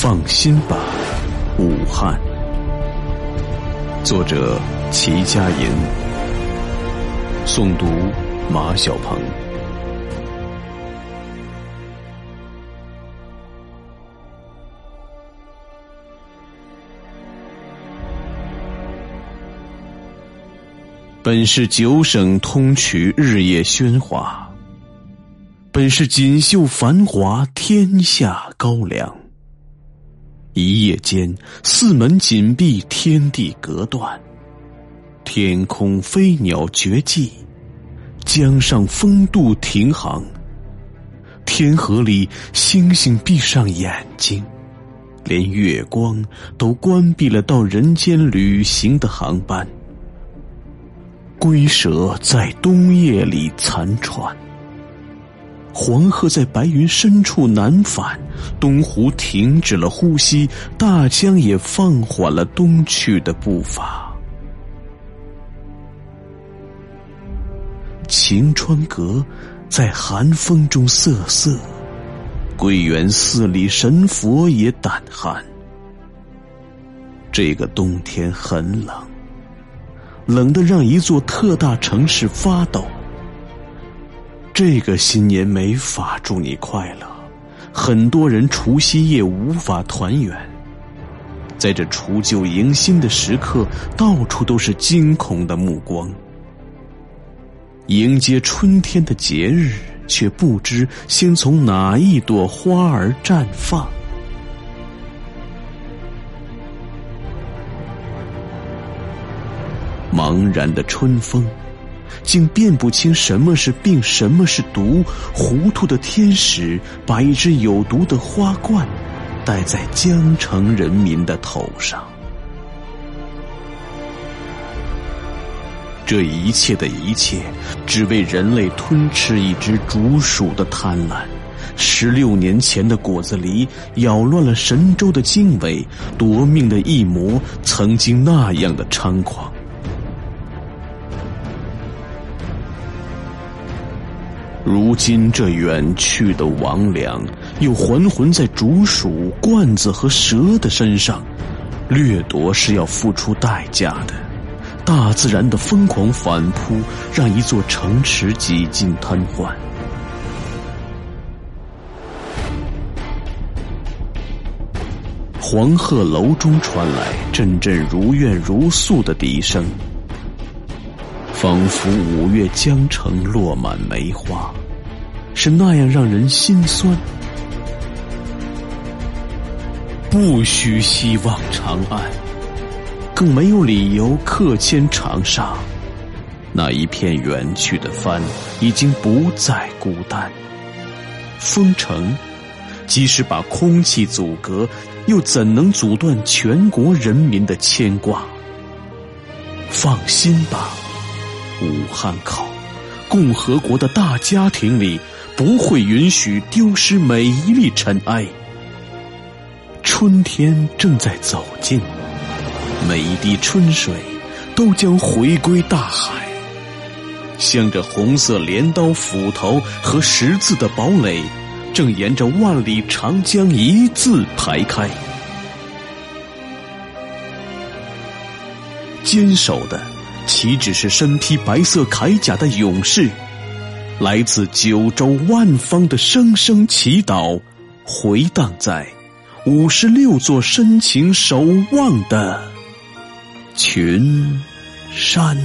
放心吧，武汉。作者：齐佳莹，诵读：马小鹏。本是九省通衢，日夜喧哗。本是锦绣繁华，天下高粱。一夜间，四门紧闭，天地隔断。天空飞鸟绝迹，江上风度停航。天河里，星星闭上眼睛，连月光都关闭了到人间旅行的航班。龟蛇在冬夜里残喘。黄鹤在白云深处南返，东湖停止了呼吸，大江也放缓了东去的步伐。晴川阁在寒风中瑟瑟，桂园寺里神佛也胆寒。这个冬天很冷，冷的让一座特大城市发抖。这个新年没法祝你快乐，很多人除夕夜无法团圆。在这除旧迎新的时刻，到处都是惊恐的目光。迎接春天的节日，却不知先从哪一朵花儿绽放。茫然的春风。竟辨不清什么是病，什么是毒。糊涂的天使把一只有毒的花冠戴在江城人民的头上。这一切的一切，只为人类吞吃一只竹鼠的贪婪。十六年前的果子狸咬乱了神州的经纬，夺命的一魔曾经那样的猖狂。如今这远去的王良，又还魂在竹鼠、罐子和蛇的身上，掠夺是要付出代价的。大自然的疯狂反扑，让一座城池几近瘫痪。黄鹤楼中传来阵阵如怨如诉的笛声。仿佛五月江城落满梅花，是那样让人心酸。不须希望长安，更没有理由客迁长沙。那一片远去的帆，已经不再孤单。封城，即使把空气阻隔，又怎能阻断全国人民的牵挂？放心吧。武汉考，共和国的大家庭里不会允许丢失每一粒尘埃。春天正在走近，每一滴春水都将回归大海。镶着红色镰刀斧头和十字的堡垒，正沿着万里长江一字排开。坚守的。岂止是身披白色铠甲的勇士？来自九州万方的声声祈祷，回荡在五十六座深情守望的群山。